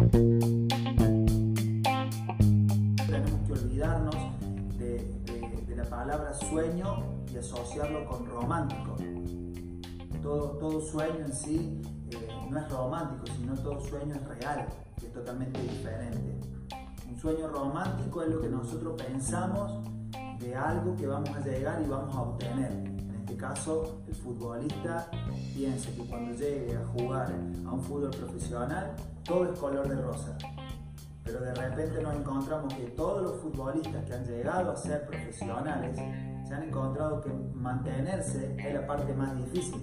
Tenemos que olvidarnos de, la palabra sueño y asociarlo con romántico. Todo, todo sueño en sí eh, no es romántico, sino todo sueño es real, que es totalmente diferente. Un sueño romántico es lo que nosotros pensamos de algo que vamos a llegar y vamos a obtener. Este caso, el futbolista piensa que cuando llegue a jugar a un fútbol profesional, todo es color de rosa. Pero de repente nos encontramos que todos los futbolistas que han llegado a ser profesionales se han encontrado que mantenerse es la parte más difícil,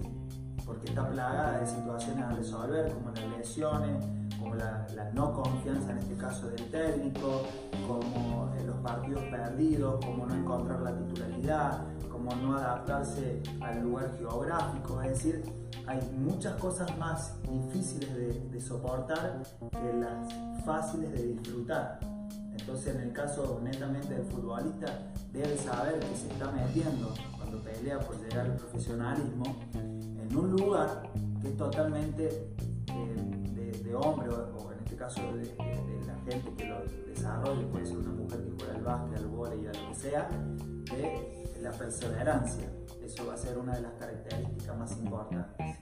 porque está plagada de situaciones a resolver, como las lesiones, como la, no confianza en este caso del técnico, como en los partidos perdidos, como no encontrar la titularidad, como no adaptarse al lugar geográfico, es decir, hay muchas cosas más difíciles de, soportar que las fáciles de disfrutar. Entonces, en el caso netamente del futbolista, debe saber que se está metiendo cuando pelea por llegar al profesionalismo en un lugar que es totalmente eh, de, hombre, o, en este caso de, la gente que lo desarrolla, puede ser una mujer que juega al básquet, al vóley, a lo que sea, de la perseverancia. Eso va a ser una de las características más importantes.